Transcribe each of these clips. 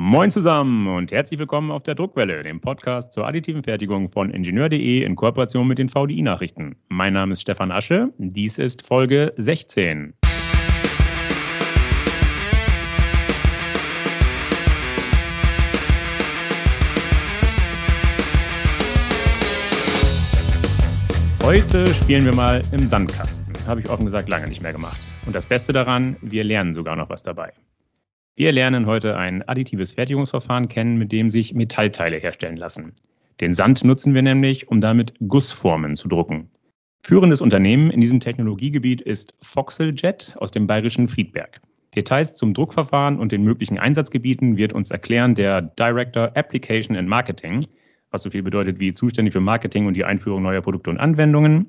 Moin zusammen und herzlich willkommen auf der Druckwelle, dem Podcast zur additiven Fertigung von Ingenieur.de in Kooperation mit den VDI-Nachrichten. Mein Name ist Stefan Asche, dies ist Folge 16. Heute spielen wir mal im Sandkasten. Habe ich offen gesagt lange nicht mehr gemacht. Und das Beste daran, wir lernen sogar noch was dabei. Wir lernen heute ein additives Fertigungsverfahren kennen, mit dem sich Metallteile herstellen lassen. Den Sand nutzen wir nämlich, um damit Gussformen zu drucken. Führendes Unternehmen in diesem Technologiegebiet ist Foxeljet aus dem bayerischen Friedberg. Details zum Druckverfahren und den möglichen Einsatzgebieten wird uns erklären der Director Application and Marketing, was so viel bedeutet wie zuständig für Marketing und die Einführung neuer Produkte und Anwendungen.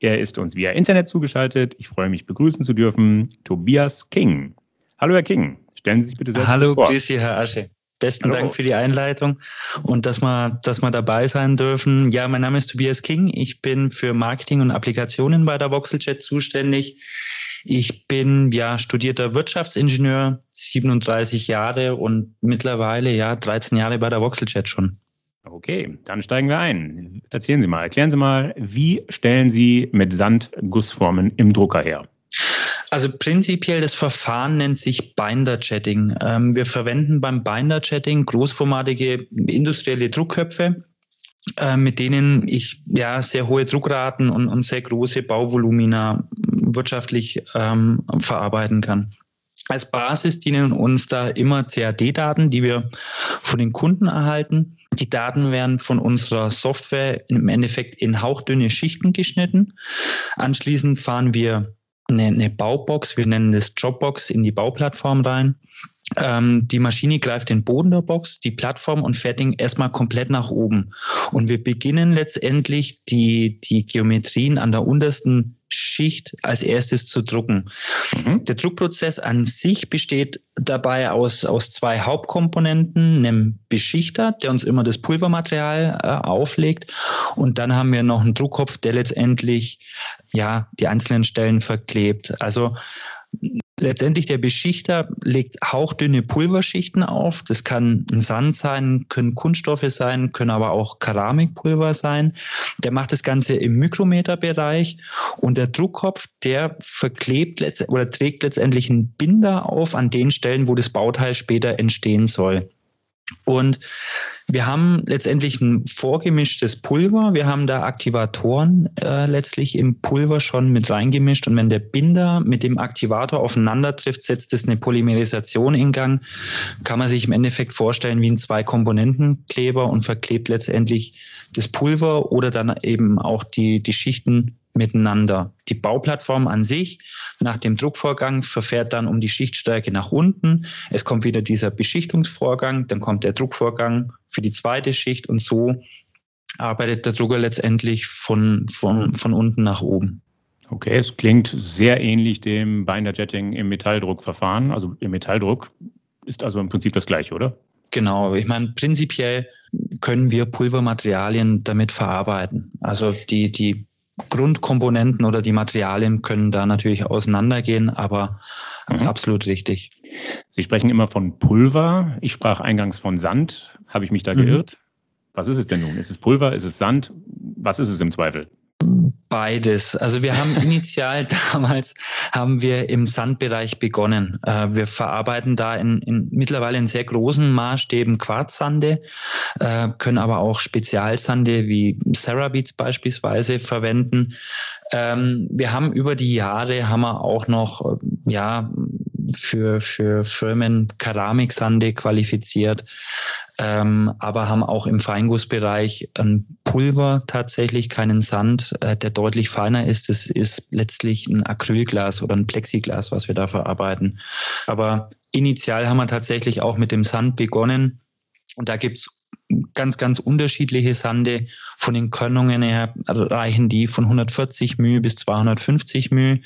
Er ist uns via Internet zugeschaltet. Ich freue mich, begrüßen zu dürfen Tobias King. Hallo, Herr King. Stellen Sie sich bitte selbst Hallo, vor. grüß Sie, Herr Asche. Besten Hallo. Dank für die Einleitung und dass wir, dass wir dabei sein dürfen. Ja, mein Name ist Tobias King. Ich bin für Marketing und Applikationen bei der Voxeljet zuständig. Ich bin ja studierter Wirtschaftsingenieur, 37 Jahre und mittlerweile ja 13 Jahre bei der Voxeljet schon. Okay, dann steigen wir ein. Erzählen Sie mal, erklären Sie mal, wie stellen Sie mit Sand Gussformen im Drucker her? Also prinzipiell das Verfahren nennt sich Binder-Chatting. Ähm, wir verwenden beim Binder-Chatting großformatige industrielle Druckköpfe, äh, mit denen ich ja sehr hohe Druckraten und, und sehr große Bauvolumina wirtschaftlich ähm, verarbeiten kann. Als Basis dienen uns da immer CAD-Daten, die wir von den Kunden erhalten. Die Daten werden von unserer Software im Endeffekt in hauchdünne Schichten geschnitten. Anschließend fahren wir eine, eine Baubox, wir nennen das Dropbox, in die Bauplattform rein. Ähm, die Maschine greift den Boden der Box, die Plattform und fährt ihn erstmal komplett nach oben. Und wir beginnen letztendlich die, die Geometrien an der untersten Schicht als erstes zu drucken. Mhm. Der Druckprozess an sich besteht dabei aus, aus zwei Hauptkomponenten, einem Beschichter, der uns immer das Pulvermaterial äh, auflegt. Und dann haben wir noch einen Druckkopf, der letztendlich ja, die einzelnen Stellen verklebt. Also letztendlich der Beschichter legt hauchdünne Pulverschichten auf. Das kann ein Sand sein, können Kunststoffe sein, können aber auch Keramikpulver sein. Der macht das Ganze im Mikrometerbereich und der Druckkopf, der verklebt oder trägt letztendlich einen Binder auf an den Stellen, wo das Bauteil später entstehen soll. Und wir haben letztendlich ein vorgemischtes Pulver. Wir haben da Aktivatoren äh, letztlich im Pulver schon mit reingemischt. Und wenn der Binder mit dem Aktivator aufeinander trifft, setzt es eine Polymerisation in Gang. Kann man sich im Endeffekt vorstellen wie ein Zwei-Komponenten-Kleber und verklebt letztendlich das Pulver oder dann eben auch die, die Schichten miteinander. Die Bauplattform an sich nach dem Druckvorgang verfährt dann um die Schichtstärke nach unten. Es kommt wieder dieser Beschichtungsvorgang, dann kommt der Druckvorgang für die zweite Schicht und so arbeitet der Drucker letztendlich von, von, von unten nach oben. Okay, es klingt sehr ähnlich dem Binder-Jetting im Metalldruckverfahren. Also im Metalldruck ist also im Prinzip das gleiche, oder? Genau, ich meine, prinzipiell können wir Pulvermaterialien damit verarbeiten. Also die, die Grundkomponenten oder die Materialien können da natürlich auseinandergehen, aber mhm. absolut richtig. Sie sprechen immer von Pulver. Ich sprach eingangs von Sand. Habe ich mich da mhm. geirrt? Was ist es denn nun? Ist es Pulver? Ist es Sand? Was ist es im Zweifel? Beides. Also wir haben initial damals haben wir im Sandbereich begonnen. Äh, wir verarbeiten da in, in mittlerweile in sehr großen Maßstäben Quarzsande, äh, können aber auch Spezialsande wie Cerabeats beispielsweise verwenden. Ähm, wir haben über die Jahre haben wir auch noch ja für für Firmen Keramiksande qualifiziert ähm, aber haben auch im Feingussbereich ein Pulver tatsächlich, keinen Sand, äh, der deutlich feiner ist. Das ist letztlich ein Acrylglas oder ein Plexiglas, was wir da verarbeiten. Aber initial haben wir tatsächlich auch mit dem Sand begonnen. Und da gibt's ganz, ganz unterschiedliche Sande. Von den Körnungen her reichen die von 140 μ bis 250 μ.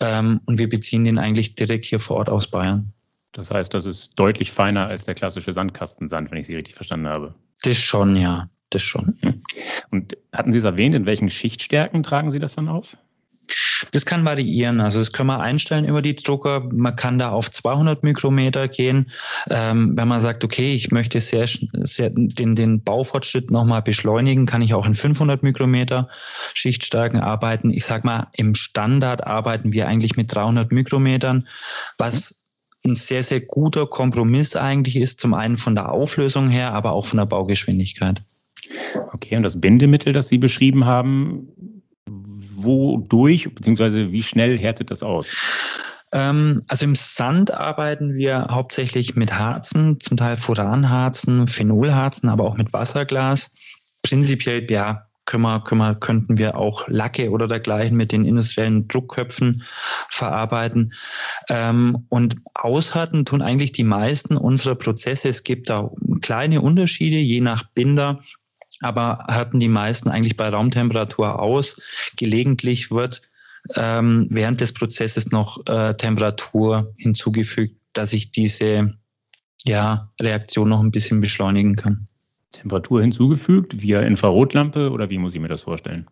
Ähm, und wir beziehen den eigentlich direkt hier vor Ort aus Bayern. Das heißt, das ist deutlich feiner als der klassische Sandkastensand, wenn ich Sie richtig verstanden habe. Das schon, ja. Das schon. Und hatten Sie es erwähnt, in welchen Schichtstärken tragen Sie das dann auf? Das kann variieren. Also das können wir einstellen über die Drucker. Man kann da auf 200 Mikrometer gehen. Ähm, wenn man sagt, okay, ich möchte sehr, sehr den, den Baufortschritt nochmal beschleunigen, kann ich auch in 500 Mikrometer Schichtstärken arbeiten. Ich sag mal, im Standard arbeiten wir eigentlich mit 300 Mikrometern, was ein sehr, sehr guter Kompromiss eigentlich ist, zum einen von der Auflösung her, aber auch von der Baugeschwindigkeit. Okay, und das Bindemittel, das Sie beschrieben haben, wodurch bzw. wie schnell härtet das aus? Ähm, also im Sand arbeiten wir hauptsächlich mit Harzen, zum Teil Furanharzen, Phenolharzen, aber auch mit Wasserglas. Prinzipiell, ja, können wir, können wir, könnten wir auch Lacke oder dergleichen mit den industriellen Druckköpfen verarbeiten. Ähm, und aushärten tun eigentlich die meisten unserer Prozesse. Es gibt da kleine Unterschiede je nach Binder aber hatten die meisten eigentlich bei Raumtemperatur aus. Gelegentlich wird ähm, während des Prozesses noch äh, Temperatur hinzugefügt, dass ich diese ja, Reaktion noch ein bisschen beschleunigen kann. Temperatur hinzugefügt via Infrarotlampe oder wie muss ich mir das vorstellen?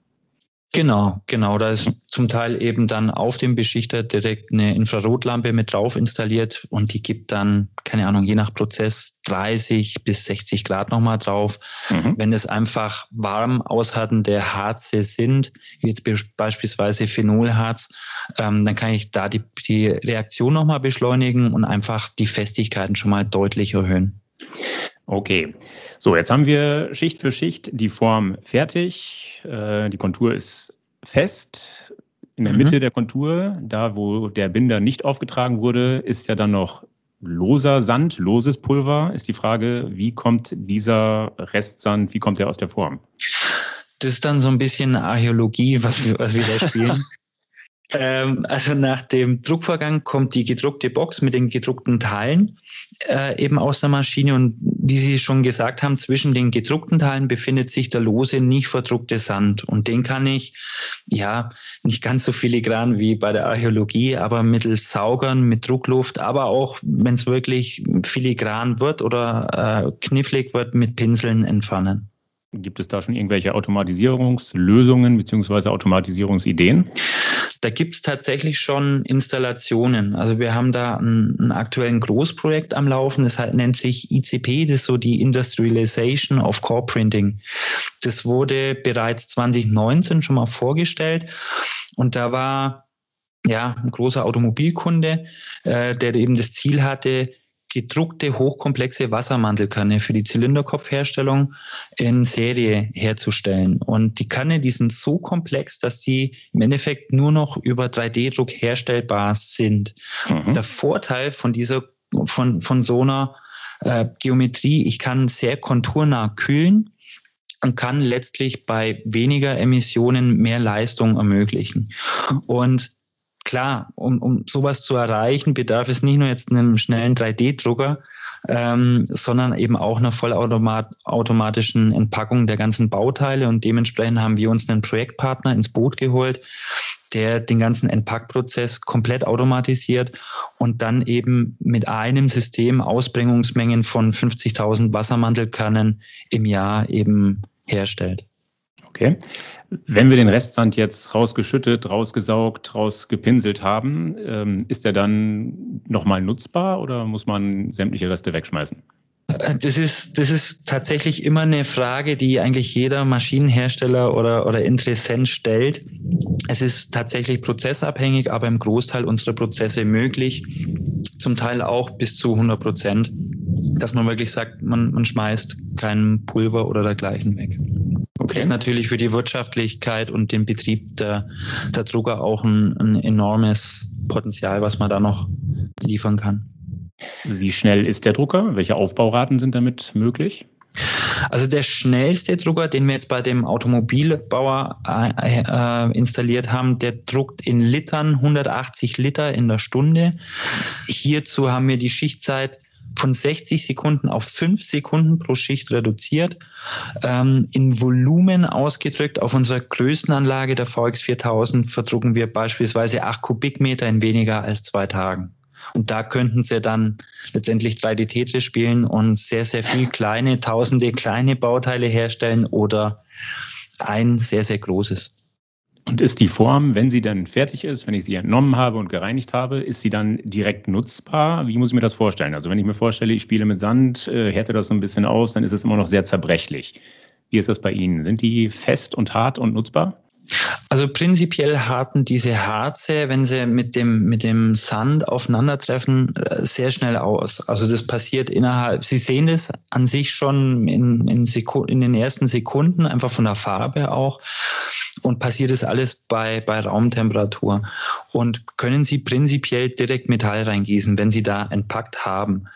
Genau, genau. Da ist zum Teil eben dann auf dem Beschichter direkt eine Infrarotlampe mit drauf installiert und die gibt dann, keine Ahnung, je nach Prozess 30 bis 60 Grad nochmal drauf. Mhm. Wenn es einfach warm aushärtende Harze sind, wie jetzt beispielsweise Phenolharz, ähm, dann kann ich da die, die Reaktion nochmal beschleunigen und einfach die Festigkeiten schon mal deutlich erhöhen. Okay, so jetzt haben wir Schicht für Schicht die Form fertig. Äh, die Kontur ist fest. In der mhm. Mitte der Kontur, da wo der Binder nicht aufgetragen wurde, ist ja dann noch loser Sand, loses Pulver. Ist die Frage, wie kommt dieser Restsand, wie kommt er aus der Form? Das ist dann so ein bisschen Archäologie, was wir, was wir da spielen. Ähm, also nach dem Druckvorgang kommt die gedruckte Box mit den gedruckten Teilen äh, eben aus der Maschine und wie Sie schon gesagt haben, zwischen den gedruckten Teilen befindet sich der lose, nicht verdruckte Sand und den kann ich ja nicht ganz so filigran wie bei der Archäologie, aber mittels Saugern mit Druckluft, aber auch wenn es wirklich filigran wird oder äh, knifflig wird, mit Pinseln entfernen. Gibt es da schon irgendwelche Automatisierungslösungen bzw. Automatisierungsideen? Da gibt es tatsächlich schon Installationen. Also wir haben da ein, ein aktuellen Großprojekt am Laufen, das halt, nennt sich ICP, das ist so die Industrialization of Core Printing. Das wurde bereits 2019 schon mal vorgestellt und da war ja ein großer Automobilkunde, äh, der eben das Ziel hatte, gedruckte hochkomplexe Wassermantelkanne für die Zylinderkopfherstellung in Serie herzustellen. Und die Kanne, die sind so komplex, dass die im Endeffekt nur noch über 3D-Druck herstellbar sind. Mhm. Der Vorteil von dieser, von, von so einer äh, Geometrie, ich kann sehr konturnah kühlen und kann letztlich bei weniger Emissionen mehr Leistung ermöglichen. Und klar, um, um sowas zu erreichen, bedarf es nicht nur jetzt einem schnellen 3D-Drucker, ähm, sondern eben auch einer vollautomatischen Entpackung der ganzen Bauteile. Und dementsprechend haben wir uns einen Projektpartner ins Boot geholt, der den ganzen Entpackprozess komplett automatisiert und dann eben mit einem System Ausbringungsmengen von 50.000 Wassermantelkannen im Jahr eben herstellt. Okay. Wenn wir den Restsand jetzt rausgeschüttet, rausgesaugt, rausgepinselt haben, ähm, ist der dann nochmal nutzbar oder muss man sämtliche Reste wegschmeißen? Das ist, das ist tatsächlich immer eine Frage, die eigentlich jeder Maschinenhersteller oder, oder Interessent stellt. Es ist tatsächlich prozessabhängig, aber im Großteil unserer Prozesse möglich, zum Teil auch bis zu 100 Prozent, dass man wirklich sagt, man, man schmeißt kein Pulver oder dergleichen weg. Okay. Ist natürlich für die Wirtschaftlichkeit und den Betrieb der, der Drucker auch ein, ein enormes Potenzial, was man da noch liefern kann. Wie schnell ist der Drucker? Welche Aufbauraten sind damit möglich? Also der schnellste Drucker, den wir jetzt bei dem Automobilbauer äh, äh, installiert haben, der druckt in Litern 180 Liter in der Stunde. Hierzu haben wir die Schichtzeit von 60 Sekunden auf 5 Sekunden pro Schicht reduziert. Ähm, in Volumen ausgedrückt, auf unserer größten Anlage der VX4000 verdrucken wir beispielsweise 8 Kubikmeter in weniger als zwei Tagen. Und da könnten sie dann letztendlich 3D-Tetris spielen und sehr, sehr viel kleine, tausende kleine Bauteile herstellen oder ein sehr, sehr großes. Und ist die Form, wenn sie dann fertig ist, wenn ich sie entnommen habe und gereinigt habe, ist sie dann direkt nutzbar? Wie muss ich mir das vorstellen? Also wenn ich mir vorstelle, ich spiele mit Sand, äh, härte das so ein bisschen aus, dann ist es immer noch sehr zerbrechlich. Wie ist das bei Ihnen? Sind die fest und hart und nutzbar? Also prinzipiell harten diese Harze, wenn sie mit dem, mit dem Sand aufeinandertreffen, äh, sehr schnell aus. Also das passiert innerhalb, Sie sehen das an sich schon in, in, in den ersten Sekunden, einfach von der Farbe auch und passiert das alles bei, bei Raumtemperatur. Und können Sie prinzipiell direkt Metall reingießen, wenn Sie da entpackt haben.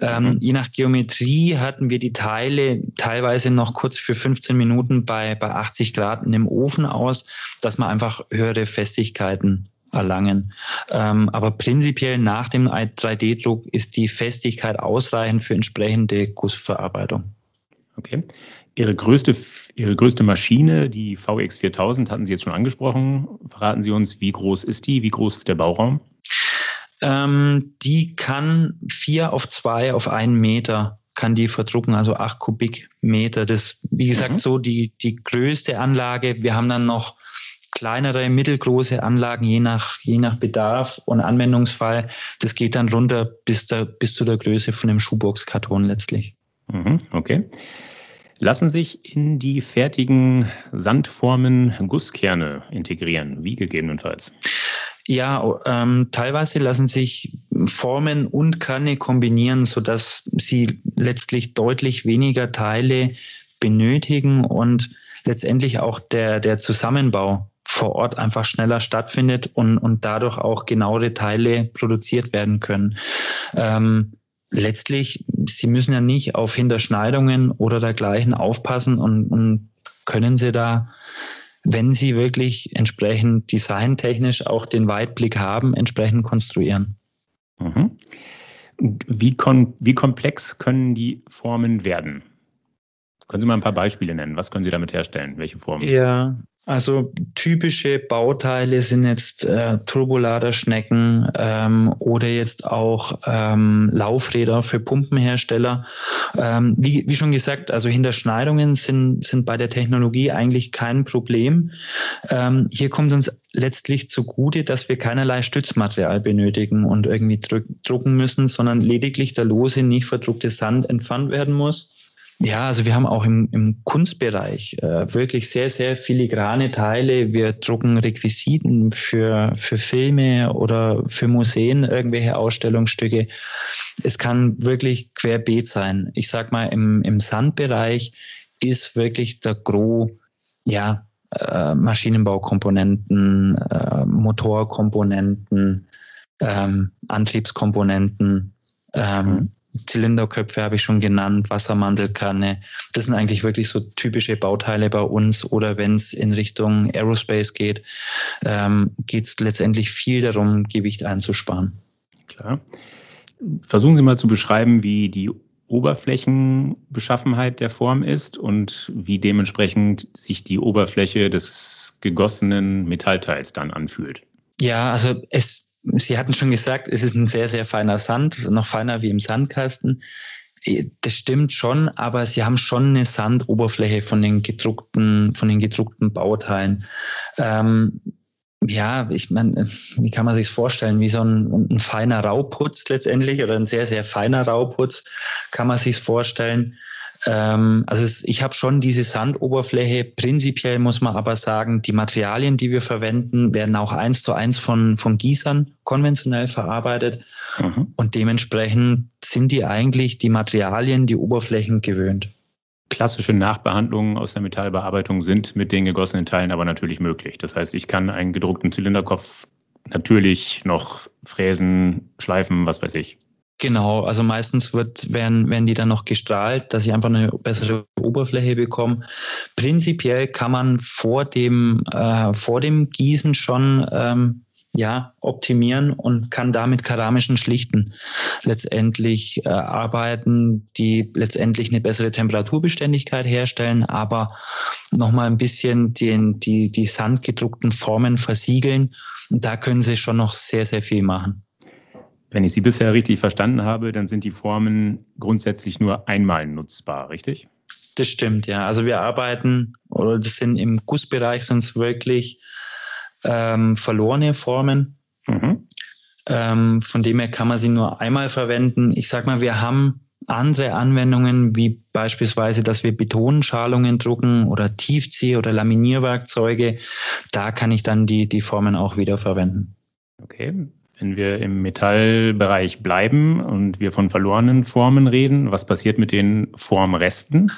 Ähm, mhm. je nach Geometrie hatten wir die Teile teilweise noch kurz für 15 Minuten bei, bei 80 Grad in dem Ofen aus, dass man einfach höhere Festigkeiten erlangen. Ähm, aber prinzipiell nach dem 3D-Druck ist die Festigkeit ausreichend für entsprechende Gussverarbeitung. Okay. Ihre größte, Ihre größte Maschine, die VX 4000, hatten Sie jetzt schon angesprochen. Verraten Sie uns, wie groß ist die? Wie groß ist der Bauraum? Ähm, die kann vier auf zwei auf einen Meter kann die verdrucken, also acht Kubikmeter. Das, wie gesagt, mhm. so die, die größte Anlage. Wir haben dann noch kleinere, mittelgroße Anlagen, je nach, je nach Bedarf und Anwendungsfall. Das geht dann runter bis, der, bis zu der Größe von dem Schuhboxkarton letztlich. Mhm, okay lassen sich in die fertigen Sandformen Gusskerne integrieren, wie gegebenenfalls? Ja, ähm, teilweise lassen sich Formen und Kerne kombinieren, sodass sie letztlich deutlich weniger Teile benötigen und letztendlich auch der, der Zusammenbau vor Ort einfach schneller stattfindet und, und dadurch auch genauere Teile produziert werden können. Ähm, letztlich, Sie müssen ja nicht auf Hinterschneidungen oder dergleichen aufpassen und, und können Sie da, wenn Sie wirklich entsprechend designtechnisch auch den Weitblick haben, entsprechend konstruieren. Mhm. Wie, kon wie komplex können die Formen werden? Können Sie mal ein paar Beispiele nennen? Was können Sie damit herstellen? Welche Formen? Ja, also typische Bauteile sind jetzt äh, Turboladerschnecken ähm, oder jetzt auch ähm, Laufräder für Pumpenhersteller. Ähm, wie, wie schon gesagt, also Hinterschneidungen sind, sind bei der Technologie eigentlich kein Problem. Ähm, hier kommt uns letztlich zugute, dass wir keinerlei Stützmaterial benötigen und irgendwie drucken müssen, sondern lediglich der lose, nicht verdruckte Sand entfernt werden muss. Ja, also wir haben auch im, im Kunstbereich äh, wirklich sehr, sehr filigrane Teile. Wir drucken Requisiten für, für Filme oder für Museen, irgendwelche Ausstellungsstücke. Es kann wirklich querbeet sein. Ich sag mal, im, im Sandbereich ist wirklich der Gros, ja, äh, Maschinenbaukomponenten, äh, Motorkomponenten, ähm, Antriebskomponenten, ähm, mhm. Zylinderköpfe habe ich schon genannt, Wassermantelkanne. Das sind eigentlich wirklich so typische Bauteile bei uns. Oder wenn es in Richtung Aerospace geht, ähm, geht es letztendlich viel darum, Gewicht einzusparen. Klar. Versuchen Sie mal zu beschreiben, wie die Oberflächenbeschaffenheit der Form ist und wie dementsprechend sich die Oberfläche des gegossenen Metallteils dann anfühlt. Ja, also es Sie hatten schon gesagt, es ist ein sehr, sehr feiner Sand, noch feiner wie im Sandkasten. Äh, das stimmt schon, aber sie haben schon eine Sandoberfläche von den gedruckten, von den gedruckten Bauteilen. Ähm, ja, ich meine, wie kann man sich vorstellen? Wie so ein, ein, feiner Rauputz letztendlich oder ein sehr, sehr feiner Rauputz kann man sich vorstellen. Ähm, also es, ich habe schon diese Sandoberfläche. Prinzipiell muss man aber sagen, die Materialien, die wir verwenden, werden auch eins zu eins von, von Gießern konventionell verarbeitet. Mhm. Und dementsprechend sind die eigentlich die Materialien, die Oberflächen gewöhnt. Klassische Nachbehandlungen aus der Metallbearbeitung sind mit den gegossenen Teilen aber natürlich möglich. Das heißt, ich kann einen gedruckten Zylinderkopf natürlich noch fräsen, schleifen, was weiß ich. Genau, also meistens wird, werden, werden die dann noch gestrahlt, dass ich einfach eine bessere Oberfläche bekomme. Prinzipiell kann man vor dem, äh, vor dem Gießen schon ähm, ja, optimieren und kann damit keramischen Schlichten letztendlich äh, arbeiten, die letztendlich eine bessere Temperaturbeständigkeit herstellen, aber nochmal ein bisschen den, die, die sandgedruckten Formen versiegeln. Und da können sie schon noch sehr, sehr viel machen. Wenn ich Sie bisher richtig verstanden habe, dann sind die Formen grundsätzlich nur einmal nutzbar, richtig? Das stimmt, ja. Also wir arbeiten, oder das sind im Gussbereich sind es wirklich ähm, verlorene Formen. Mhm. Ähm, von dem her kann man sie nur einmal verwenden. Ich sag mal, wir haben andere Anwendungen, wie beispielsweise, dass wir Betonschalungen drucken oder Tiefzieh- oder Laminierwerkzeuge. Da kann ich dann die, die Formen auch wieder verwenden. Okay. Wenn wir im Metallbereich bleiben und wir von verlorenen Formen reden, was passiert mit den Formresten?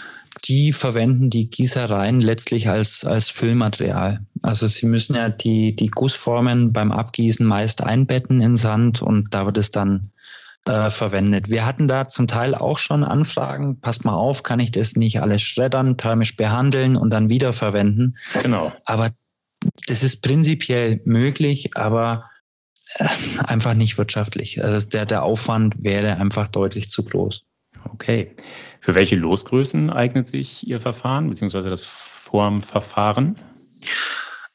Die verwenden die Gießereien letztlich als, als Füllmaterial. Also sie müssen ja die, die Gussformen beim Abgießen meist einbetten in Sand und da wird es dann äh, verwendet. Wir hatten da zum Teil auch schon Anfragen, passt mal auf, kann ich das nicht alles schreddern, thermisch behandeln und dann wiederverwenden? Genau. Aber das ist prinzipiell möglich, aber einfach nicht wirtschaftlich. Also der, der Aufwand wäre einfach deutlich zu groß. Okay. Für welche Losgrößen eignet sich Ihr Verfahren bzw. das Formverfahren?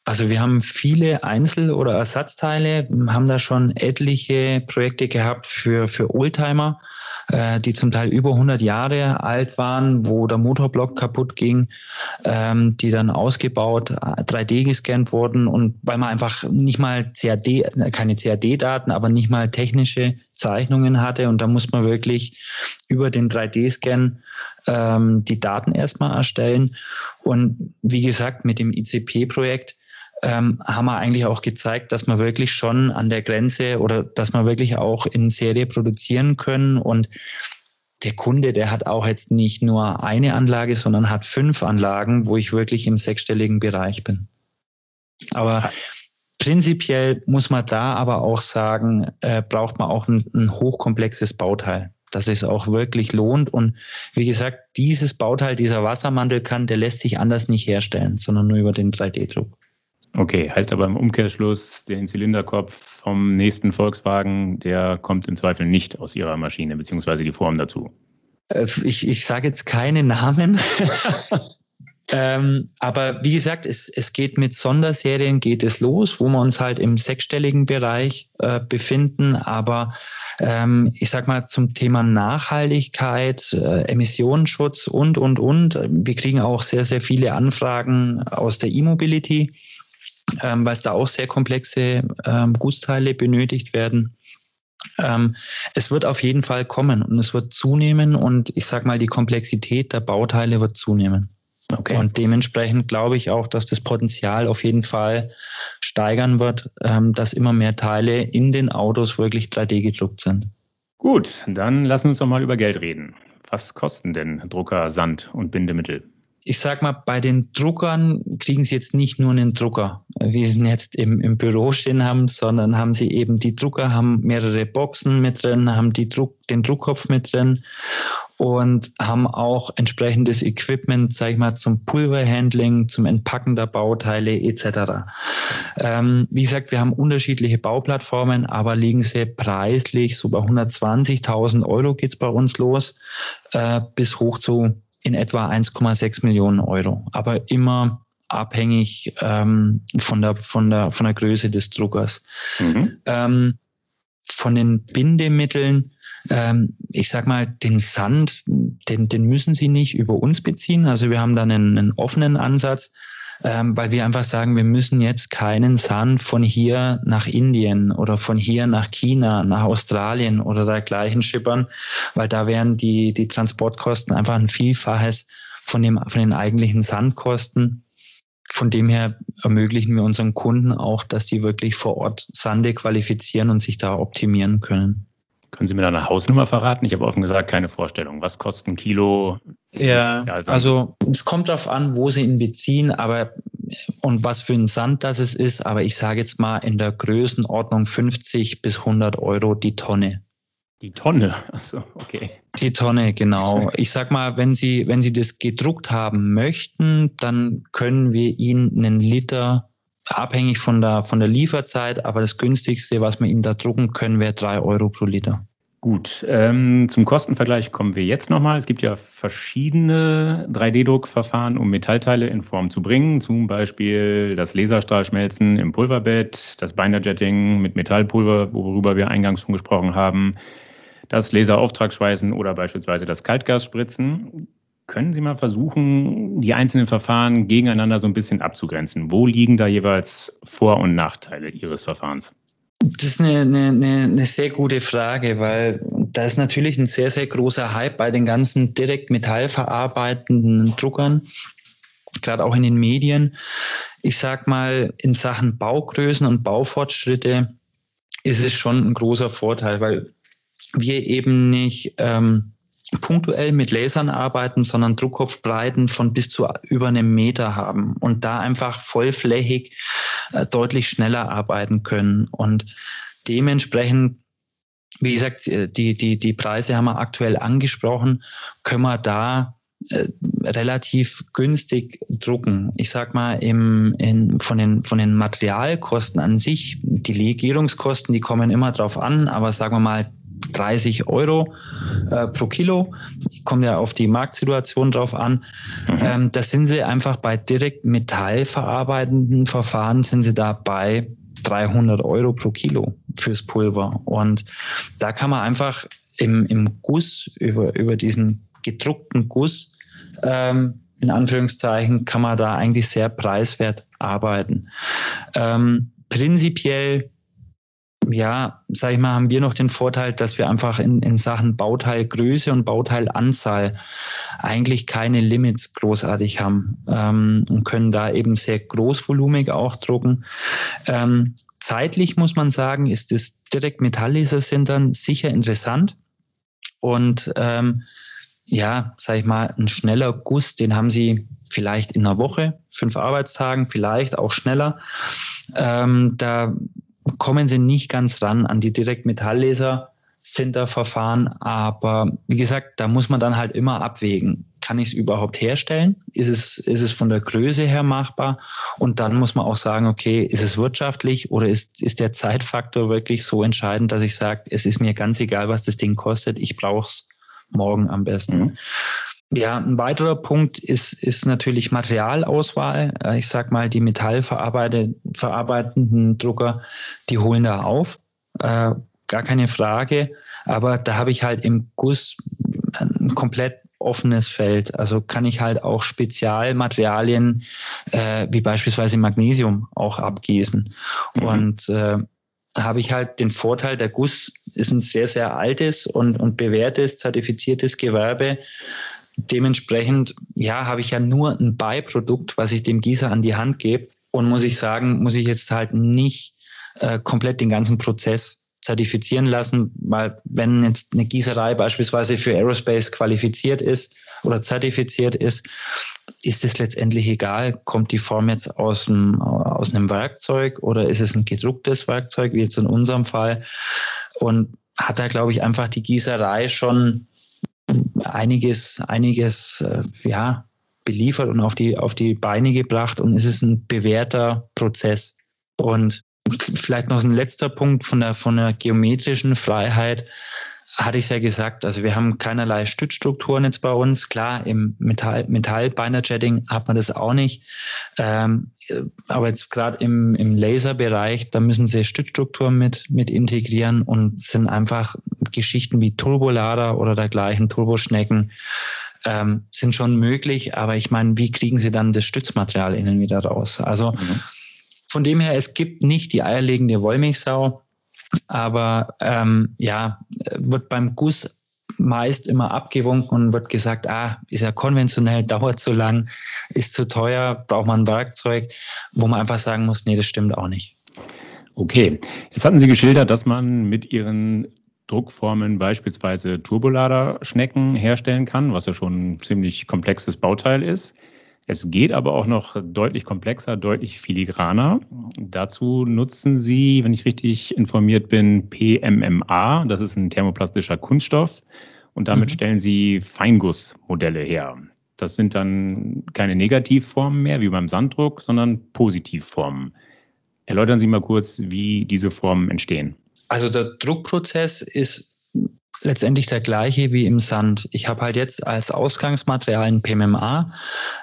Also wir haben viele Einzel- oder Ersatzteile, haben da schon etliche Projekte gehabt für, für Oldtimer, äh, die zum Teil über 100 Jahre alt waren, wo der Motorblock kaputt ging, ähm, die dann ausgebaut, 3D gescannt wurden und weil man einfach nicht mal CAD, keine CAD-Daten, aber nicht mal technische Zeichnungen hatte und da muss man wirklich über den 3D-Scan ähm, die Daten erstmal erstellen. Und wie gesagt mit dem ICP-Projekt ähm, haben wir eigentlich auch gezeigt, dass wir wirklich schon an der Grenze oder dass wir wirklich auch in Serie produzieren können und der Kunde, der hat auch jetzt nicht nur eine Anlage, sondern hat fünf Anlagen, wo ich wirklich im sechsstelligen Bereich bin. Aber prinzipiell muss man da aber auch sagen, äh, braucht man auch ein, ein hochkomplexes Bauteil dass es auch wirklich lohnt. Und wie gesagt, dieses Bauteil, dieser Wassermantel kann, der lässt sich anders nicht herstellen, sondern nur über den 3D-Druck. Okay, heißt aber im Umkehrschluss, den Zylinderkopf vom nächsten Volkswagen, der kommt im Zweifel nicht aus Ihrer Maschine, beziehungsweise die Form dazu. Äh, ich, ich sage jetzt keine Namen. ähm, aber wie gesagt, es, es geht mit Sonderserien geht es los, wo wir uns halt im sechsstelligen Bereich äh, befinden. Aber ähm, ich sag mal zum Thema Nachhaltigkeit, äh, Emissionsschutz und, und, und. Wir kriegen auch sehr, sehr viele Anfragen aus der E-Mobility ähm, weil es da auch sehr komplexe ähm, Gussteile benötigt werden. Ähm, es wird auf jeden Fall kommen und es wird zunehmen und ich sage mal, die Komplexität der Bauteile wird zunehmen. Okay. Und dementsprechend glaube ich auch, dass das Potenzial auf jeden Fall steigern wird, ähm, dass immer mehr Teile in den Autos wirklich 3D gedruckt sind. Gut, dann lassen wir uns doch mal über Geld reden. Was kosten denn Drucker, Sand und Bindemittel? Ich sag mal, bei den Druckern kriegen sie jetzt nicht nur einen Drucker, wie sie ihn jetzt im, im Büro stehen haben, sondern haben sie eben, die Drucker haben mehrere Boxen mit drin, haben die Druck, den Druckkopf mit drin und haben auch entsprechendes Equipment, sag ich mal, zum Pulverhandling, zum Entpacken der Bauteile etc. Ähm, wie gesagt, wir haben unterschiedliche Bauplattformen, aber liegen sie preislich so bei 120.000 Euro geht's bei uns los, äh, bis hoch zu in etwa 1,6 Millionen Euro, aber immer abhängig ähm, von, der, von, der, von der Größe des Druckers. Mhm. Ähm, von den Bindemitteln, ähm, ich sag mal, den Sand, den, den müssen Sie nicht über uns beziehen. Also wir haben dann einen, einen offenen Ansatz ähm, weil wir einfach sagen, wir müssen jetzt keinen Sand von hier nach Indien oder von hier nach China, nach Australien oder dergleichen schippern, weil da wären die, die Transportkosten einfach ein Vielfaches von, dem, von den eigentlichen Sandkosten. Von dem her ermöglichen wir unseren Kunden auch, dass die wirklich vor Ort Sande qualifizieren und sich da optimieren können. Können Sie mir da eine Hausnummer verraten? Ich habe offen gesagt keine Vorstellung. Was kostet ein Kilo? Ja, also es kommt darauf an, wo Sie ihn beziehen, aber und was für ein Sand das es ist. Aber ich sage jetzt mal in der Größenordnung 50 bis 100 Euro die Tonne. Die Tonne, also okay. Die Tonne, genau. Ich sag mal, wenn Sie, wenn Sie das gedruckt haben möchten, dann können wir Ihnen einen Liter abhängig von der, von der Lieferzeit, aber das günstigste, was wir Ihnen da drucken können, wäre drei Euro pro Liter. Gut, ähm, zum Kostenvergleich kommen wir jetzt nochmal. Es gibt ja verschiedene 3D-Druckverfahren, um Metallteile in Form zu bringen. Zum Beispiel das Laserstrahlschmelzen im Pulverbett, das Binderjetting mit Metallpulver, worüber wir eingangs schon gesprochen haben, das Laserauftragsschweißen oder beispielsweise das Kaltgasspritzen. Können Sie mal versuchen, die einzelnen Verfahren gegeneinander so ein bisschen abzugrenzen? Wo liegen da jeweils Vor- und Nachteile Ihres Verfahrens? Das ist eine, eine, eine sehr gute Frage, weil da ist natürlich ein sehr, sehr großer Hype bei den ganzen direkt metallverarbeitenden Druckern, gerade auch in den Medien. Ich sag mal, in Sachen Baugrößen und Baufortschritte ist es schon ein großer Vorteil, weil wir eben nicht ähm, punktuell mit Lasern arbeiten, sondern Druckkopfbreiten von bis zu über einem Meter haben und da einfach vollflächig äh, deutlich schneller arbeiten können. Und dementsprechend, wie gesagt, äh, die, die, die Preise haben wir aktuell angesprochen, können wir da äh, relativ günstig drucken. Ich sag mal, im, in, von, den, von den Materialkosten an sich, die Legierungskosten, die kommen immer drauf an, aber sagen wir mal, 30 Euro äh, pro Kilo. Kommt ja auf die Marktsituation drauf an. Mhm. Ähm, das sind sie einfach bei direkt metallverarbeitenden Verfahren sind sie da bei 300 Euro pro Kilo fürs Pulver. Und da kann man einfach im, im Guss, über, über diesen gedruckten Guss, ähm, in Anführungszeichen, kann man da eigentlich sehr preiswert arbeiten. Ähm, prinzipiell ja, sag ich mal, haben wir noch den Vorteil, dass wir einfach in, in Sachen Bauteilgröße und Bauteilanzahl eigentlich keine Limits großartig haben ähm, und können da eben sehr großvolumig auch drucken. Ähm, zeitlich muss man sagen, ist das direkt Metalllaser-Sintern sicher interessant und ähm, ja, sag ich mal, ein schneller Guss, den haben sie vielleicht in einer Woche, fünf Arbeitstagen, vielleicht auch schneller. Ähm, da kommen sie nicht ganz ran an die Direktmetallleser da Verfahren, aber wie gesagt, da muss man dann halt immer abwägen. Kann ich es überhaupt herstellen? Ist es, ist es von der Größe her machbar? Und dann muss man auch sagen, okay, ist es wirtschaftlich oder ist, ist der Zeitfaktor wirklich so entscheidend, dass ich sage, es ist mir ganz egal, was das Ding kostet, ich brauche es morgen am besten. Mhm. Ja, ein weiterer Punkt ist, ist natürlich Materialauswahl. Äh, ich sag mal, die metallverarbeitenden Drucker, die holen da auf. Äh, gar keine Frage. Aber da habe ich halt im Guss ein komplett offenes Feld. Also kann ich halt auch Spezialmaterialien äh, wie beispielsweise Magnesium auch abgießen. Mhm. Und äh, da habe ich halt den Vorteil, der Guss ist ein sehr, sehr altes und, und bewährtes, zertifiziertes Gewerbe. Dementsprechend, ja, habe ich ja nur ein Beiprodukt, was ich dem Gießer an die Hand gebe. Und muss ich sagen, muss ich jetzt halt nicht äh, komplett den ganzen Prozess zertifizieren lassen, weil wenn jetzt eine Gießerei beispielsweise für Aerospace qualifiziert ist oder zertifiziert ist, ist es letztendlich egal, kommt die Form jetzt aus einem, aus einem Werkzeug oder ist es ein gedrucktes Werkzeug, wie jetzt in unserem Fall. Und hat da, glaube ich, einfach die Gießerei schon einiges, einiges, äh, ja, beliefert und auf die, auf die Beine gebracht und es ist ein bewährter Prozess. Und vielleicht noch ein letzter Punkt von der, von der geometrischen Freiheit hatte ich es ja gesagt, also wir haben keinerlei Stützstrukturen jetzt bei uns. Klar, im Metall, Metall Binder Jetting hat man das auch nicht. Ähm, aber jetzt gerade im, im Laserbereich, da müssen sie Stützstrukturen mit, mit integrieren und sind einfach Geschichten wie Turbolader oder dergleichen, Turboschnecken, ähm, sind schon möglich. Aber ich meine, wie kriegen sie dann das Stützmaterial innen wieder raus? Also mhm. von dem her, es gibt nicht die eierlegende Wollmilchsau aber ähm, ja, wird beim Guss meist immer abgewunken und wird gesagt, ah, ist ja konventionell, dauert zu lang, ist zu teuer, braucht man ein Werkzeug, wo man einfach sagen muss, nee, das stimmt auch nicht. Okay, jetzt hatten Sie geschildert, dass man mit Ihren Druckformen beispielsweise Turboladerschnecken herstellen kann, was ja schon ein ziemlich komplexes Bauteil ist. Es geht aber auch noch deutlich komplexer, deutlich filigraner. Dazu nutzen Sie, wenn ich richtig informiert bin, PMMA. Das ist ein thermoplastischer Kunststoff. Und damit mhm. stellen Sie Feingussmodelle her. Das sind dann keine Negativformen mehr wie beim Sanddruck, sondern Positivformen. Erläutern Sie mal kurz, wie diese Formen entstehen. Also der Druckprozess ist letztendlich der gleiche wie im Sand. Ich habe halt jetzt als Ausgangsmaterial ein PMMA,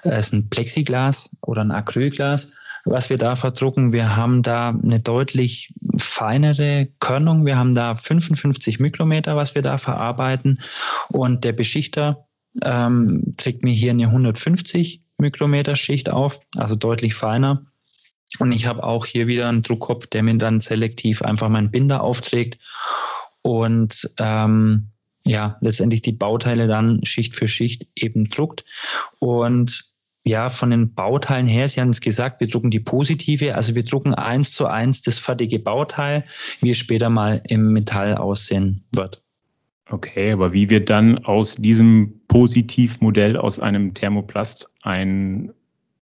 das äh, ist ein Plexiglas oder ein Acrylglas, was wir da verdrucken. Wir haben da eine deutlich feinere Körnung. Wir haben da 55 Mikrometer, was wir da verarbeiten. Und der Beschichter ähm, trägt mir hier eine 150 Mikrometer Schicht auf, also deutlich feiner. Und ich habe auch hier wieder einen Druckkopf, der mir dann selektiv einfach meinen Binder aufträgt und ähm, ja, letztendlich die Bauteile dann Schicht für Schicht eben druckt. Und ja, von den Bauteilen her, Sie haben es gesagt, wir drucken die positive, also wir drucken eins zu eins das fertige Bauteil, wie es später mal im Metall aussehen wird. Okay, aber wie wird dann aus diesem Positivmodell aus einem Thermoplast ein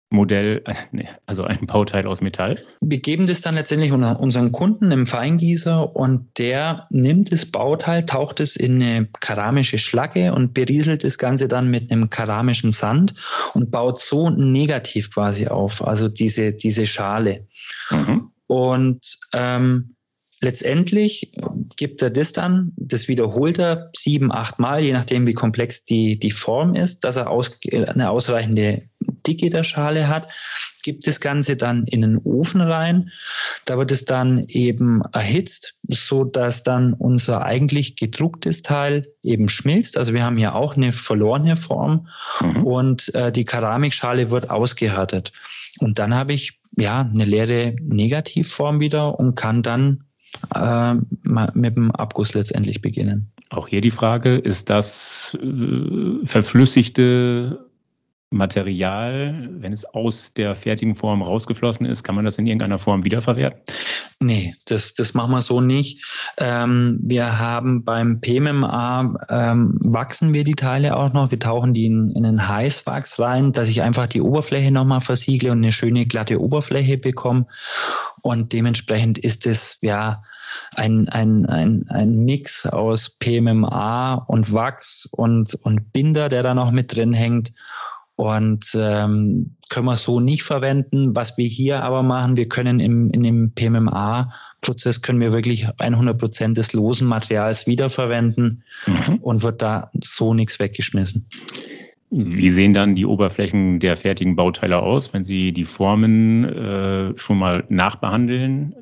Modell, äh, also ein Bauteil aus Metall? Wir geben das dann letztendlich unseren Kunden im Feingießer und der nimmt das Bauteil, taucht es in eine keramische Schlacke und berieselt das Ganze dann mit einem keramischen Sand und baut so negativ quasi auf, also diese, diese Schale. Mhm. Und ähm, Letztendlich gibt er das dann, das wiederholt er sieben, acht Mal, je nachdem, wie komplex die, die Form ist, dass er aus, eine ausreichende Dicke der Schale hat, gibt das Ganze dann in den Ofen rein. Da wird es dann eben erhitzt, so dass dann unser eigentlich gedrucktes Teil eben schmilzt. Also wir haben hier auch eine verlorene Form mhm. und äh, die Keramikschale wird ausgehärtet. Und dann habe ich ja eine leere Negativform wieder und kann dann äh, mit dem Abguss letztendlich beginnen. Auch hier die Frage, ist das äh, verflüssigte Material, wenn es aus der fertigen Form rausgeflossen ist, kann man das in irgendeiner Form wiederverwerten? Nee, das, das machen wir so nicht. Ähm, wir haben beim PMMA, ähm, wachsen wir die Teile auch noch. Wir tauchen die in, in einen Heißwachs rein, dass ich einfach die Oberfläche nochmal versiegle und eine schöne glatte Oberfläche bekomme. Und dementsprechend ist es ja ein, ein, ein, ein Mix aus PMMA und Wachs und, und Binder, der da noch mit drin hängt. Und ähm, können wir so nicht verwenden. Was wir hier aber machen, wir können im, in dem PMMA-Prozess können wir wirklich 100 Prozent des losen Materials wiederverwenden mhm. und wird da so nichts weggeschmissen. Wie sehen dann die Oberflächen der fertigen Bauteile aus, wenn Sie die Formen äh, schon mal nachbehandeln?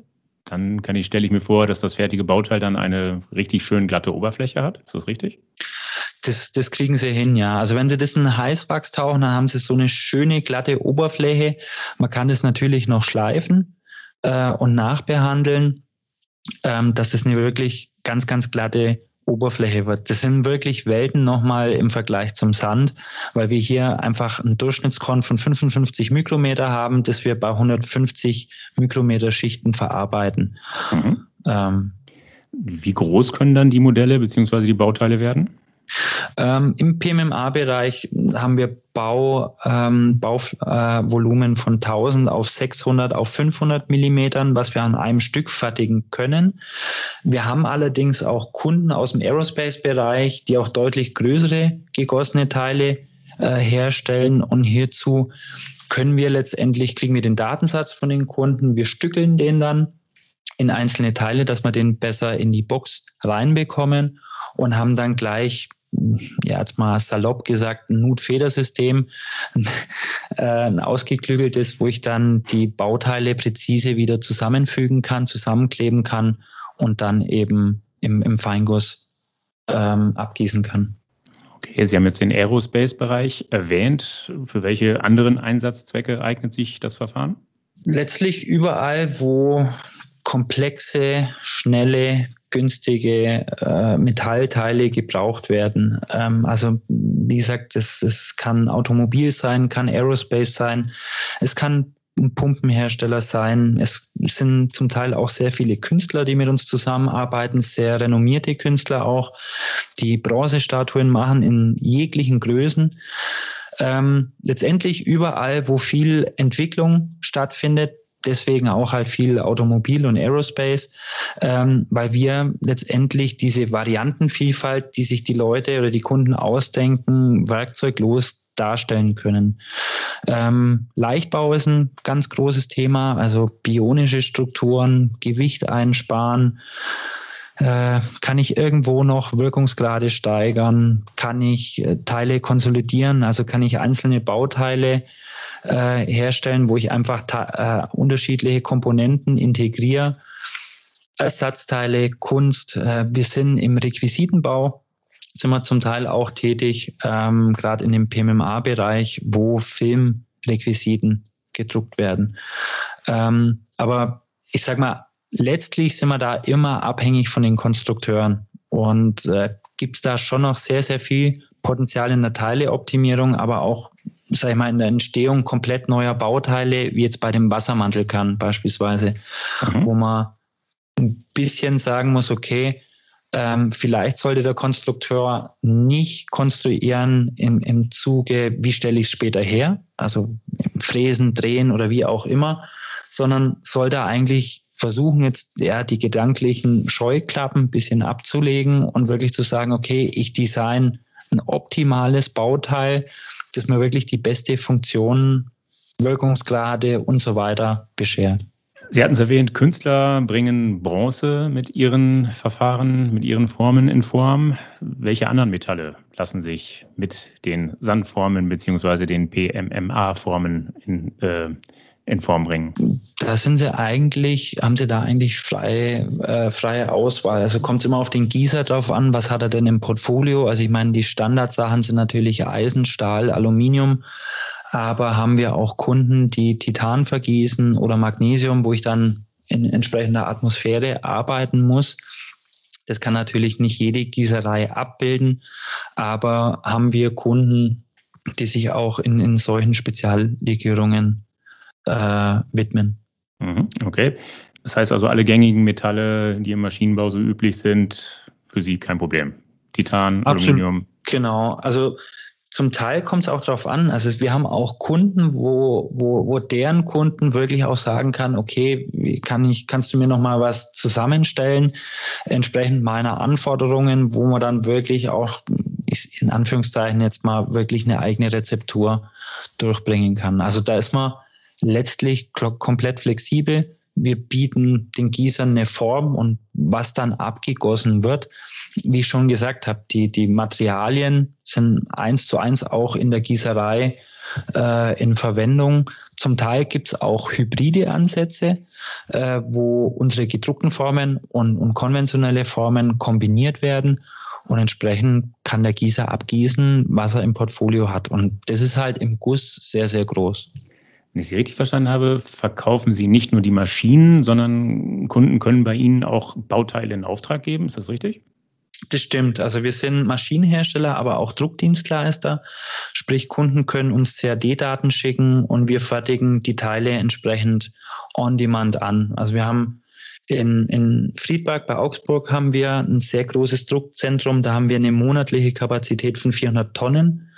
Dann kann ich, stelle ich mir vor, dass das fertige Bauteil dann eine richtig schön glatte Oberfläche hat. Ist das richtig? Das, das kriegen sie hin, ja. Also wenn sie das in Heißwachs tauchen, dann haben sie so eine schöne glatte Oberfläche. Man kann das natürlich noch schleifen äh, und nachbehandeln, ähm, dass es eine wirklich ganz, ganz glatte Oberfläche wird. Das sind wirklich Welten nochmal im Vergleich zum Sand, weil wir hier einfach einen Durchschnittskorn von 55 Mikrometer haben, das wir bei 150 Mikrometer Schichten verarbeiten. Mhm. Ähm, Wie groß können dann die Modelle bzw. die Bauteile werden? Ähm, Im PMMA-Bereich haben wir Bau, ähm, Bauvolumen äh, von 1000 auf 600 auf 500 Millimetern, was wir an einem Stück fertigen können. Wir haben allerdings auch Kunden aus dem Aerospace-Bereich, die auch deutlich größere gegossene Teile äh, herstellen. Und hierzu können wir letztendlich, kriegen wir den Datensatz von den Kunden, wir stückeln den dann in einzelne Teile, dass wir den besser in die Box reinbekommen und haben dann gleich ja, jetzt mal salopp gesagt, ein Nut-Federsystem, äh, ein ausgeklügeltes, wo ich dann die Bauteile präzise wieder zusammenfügen kann, zusammenkleben kann und dann eben im, im Feinguss ähm, abgießen kann. Okay, Sie haben jetzt den Aerospace-Bereich erwähnt. Für welche anderen Einsatzzwecke eignet sich das Verfahren? Letztlich überall, wo komplexe, schnelle, günstige äh, Metallteile gebraucht werden. Ähm, also wie gesagt, es, es kann Automobil sein, kann Aerospace sein, es kann ein Pumpenhersteller sein. Es sind zum Teil auch sehr viele Künstler, die mit uns zusammenarbeiten, sehr renommierte Künstler auch, die Bronzestatuen machen in jeglichen Größen. Ähm, letztendlich überall, wo viel Entwicklung stattfindet, deswegen auch halt viel Automobil und Aerospace, ähm, weil wir letztendlich diese Variantenvielfalt, die sich die Leute oder die Kunden ausdenken, werkzeuglos darstellen können. Ähm, Leichtbau ist ein ganz großes Thema, also bionische Strukturen, Gewicht einsparen. Äh, kann ich irgendwo noch Wirkungsgrade steigern? Kann ich äh, Teile konsolidieren? Also kann ich einzelne Bauteile äh, herstellen, wo ich einfach äh, unterschiedliche Komponenten integriere. Ersatzteile, Kunst. Wir sind im Requisitenbau sind wir zum Teil auch tätig, ähm, gerade in dem PMMA-Bereich, wo Filmrequisiten gedruckt werden. Ähm, aber ich sag mal, letztlich sind wir da immer abhängig von den Konstrukteuren. Und äh, gibt es da schon noch sehr, sehr viel Potenzial in der Teileoptimierung, aber auch, sag ich mal, in der Entstehung komplett neuer Bauteile, wie jetzt bei dem Wassermantelkern beispielsweise, mhm. wo man ein bisschen sagen muss, okay, ähm, vielleicht sollte der Konstrukteur nicht konstruieren im, im Zuge, wie stelle ich es später her, also Fräsen, Drehen oder wie auch immer, sondern sollte eigentlich versuchen jetzt ja die gedanklichen Scheuklappen ein bisschen abzulegen und wirklich zu sagen, okay, ich design ein optimales Bauteil, das mir wirklich die beste Funktion, Wirkungsgrade und so weiter beschert. Sie hatten es erwähnt, Künstler bringen Bronze mit ihren Verfahren, mit ihren Formen in Form. Welche anderen Metalle lassen sich mit den Sandformen bzw. den PMMA-Formen in, äh, in Form bringen? Da sind sie eigentlich, haben sie da eigentlich frei, äh, freie Auswahl. Also kommt es immer auf den Gießer drauf an, was hat er denn im Portfolio? Also ich meine, die Standardsachen sind natürlich Eisen, Stahl, Aluminium aber haben wir auch Kunden, die Titan vergießen oder Magnesium, wo ich dann in entsprechender Atmosphäre arbeiten muss. Das kann natürlich nicht jede Gießerei abbilden, aber haben wir Kunden, die sich auch in, in solchen Speziallegierungen äh, widmen. Mhm, okay. Das heißt also, alle gängigen Metalle, die im Maschinenbau so üblich sind, für Sie kein Problem. Titan, Absolut. Aluminium. Genau. Also zum Teil kommt es auch darauf an. Also wir haben auch Kunden, wo, wo, wo deren Kunden wirklich auch sagen kann, okay, kann ich, kannst du mir noch mal was zusammenstellen, entsprechend meiner Anforderungen, wo man dann wirklich auch in Anführungszeichen jetzt mal wirklich eine eigene Rezeptur durchbringen kann. Also da ist man letztlich komplett flexibel. Wir bieten den Gießern eine Form und was dann abgegossen wird, wie ich schon gesagt habe, die, die Materialien sind eins zu eins auch in der Gießerei äh, in Verwendung. Zum Teil gibt es auch hybride Ansätze, äh, wo unsere gedruckten Formen und, und konventionelle Formen kombiniert werden. Und entsprechend kann der Gießer abgießen, was er im Portfolio hat. Und das ist halt im Guss sehr, sehr groß. Wenn ich Sie richtig verstanden habe, verkaufen Sie nicht nur die Maschinen, sondern Kunden können bei Ihnen auch Bauteile in Auftrag geben. Ist das richtig? Das stimmt. Also wir sind Maschinenhersteller, aber auch Druckdienstleister. Sprich, Kunden können uns CAD-Daten schicken und wir fertigen die Teile entsprechend on demand an. Also wir haben in, in Friedberg bei Augsburg haben wir ein sehr großes Druckzentrum. Da haben wir eine monatliche Kapazität von 400 Tonnen,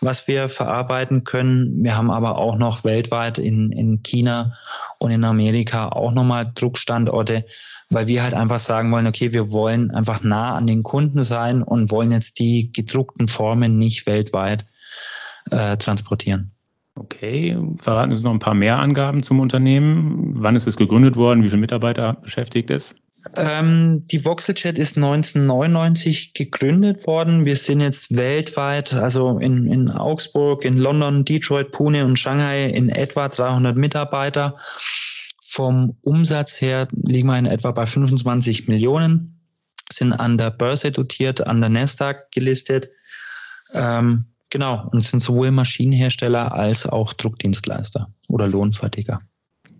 was wir verarbeiten können. Wir haben aber auch noch weltweit in, in China und in Amerika auch nochmal Druckstandorte weil wir halt einfach sagen wollen, okay, wir wollen einfach nah an den Kunden sein und wollen jetzt die gedruckten Formen nicht weltweit äh, transportieren. Okay, verraten Sie noch ein paar mehr Angaben zum Unternehmen. Wann ist es gegründet worden? Wie viele Mitarbeiter beschäftigt es? Ähm, die Voxelchat ist 1999 gegründet worden. Wir sind jetzt weltweit, also in, in Augsburg, in London, Detroit, Pune und Shanghai in etwa 300 Mitarbeiter. Vom Umsatz her liegen wir in etwa bei 25 Millionen, sind an der Börse dotiert, an der Nasdaq gelistet. Ähm, genau, und sind sowohl Maschinenhersteller als auch Druckdienstleister oder Lohnfertiger.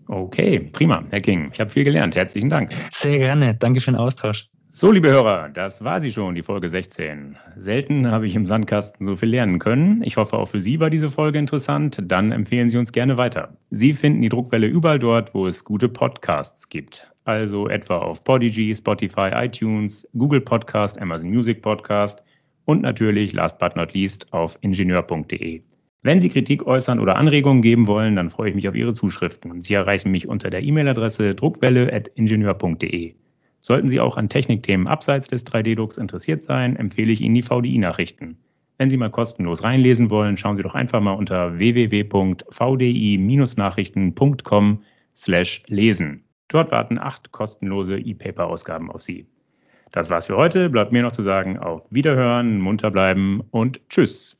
Okay, prima, Herr King. Ich habe viel gelernt. Herzlichen Dank. Sehr gerne. Danke für den Austausch. So, liebe Hörer, das war sie schon, die Folge 16. Selten habe ich im Sandkasten so viel lernen können. Ich hoffe, auch für Sie war diese Folge interessant. Dann empfehlen Sie uns gerne weiter. Sie finden die Druckwelle überall dort, wo es gute Podcasts gibt. Also etwa auf Podigy, Spotify, iTunes, Google Podcast, Amazon Music Podcast und natürlich, last but not least, auf ingenieur.de. Wenn Sie Kritik äußern oder Anregungen geben wollen, dann freue ich mich auf Ihre Zuschriften. Sie erreichen mich unter der E-Mail-Adresse druckwelle.ingenieur.de. Sollten Sie auch an Technikthemen abseits des 3D-Drucks interessiert sein, empfehle ich Ihnen die VDI-Nachrichten. Wenn Sie mal kostenlos reinlesen wollen, schauen Sie doch einfach mal unter www.vdi-nachrichten.com slash lesen. Dort warten acht kostenlose E-Paper-Ausgaben auf Sie. Das war's für heute. Bleibt mir noch zu sagen, auf Wiederhören, munter bleiben und Tschüss.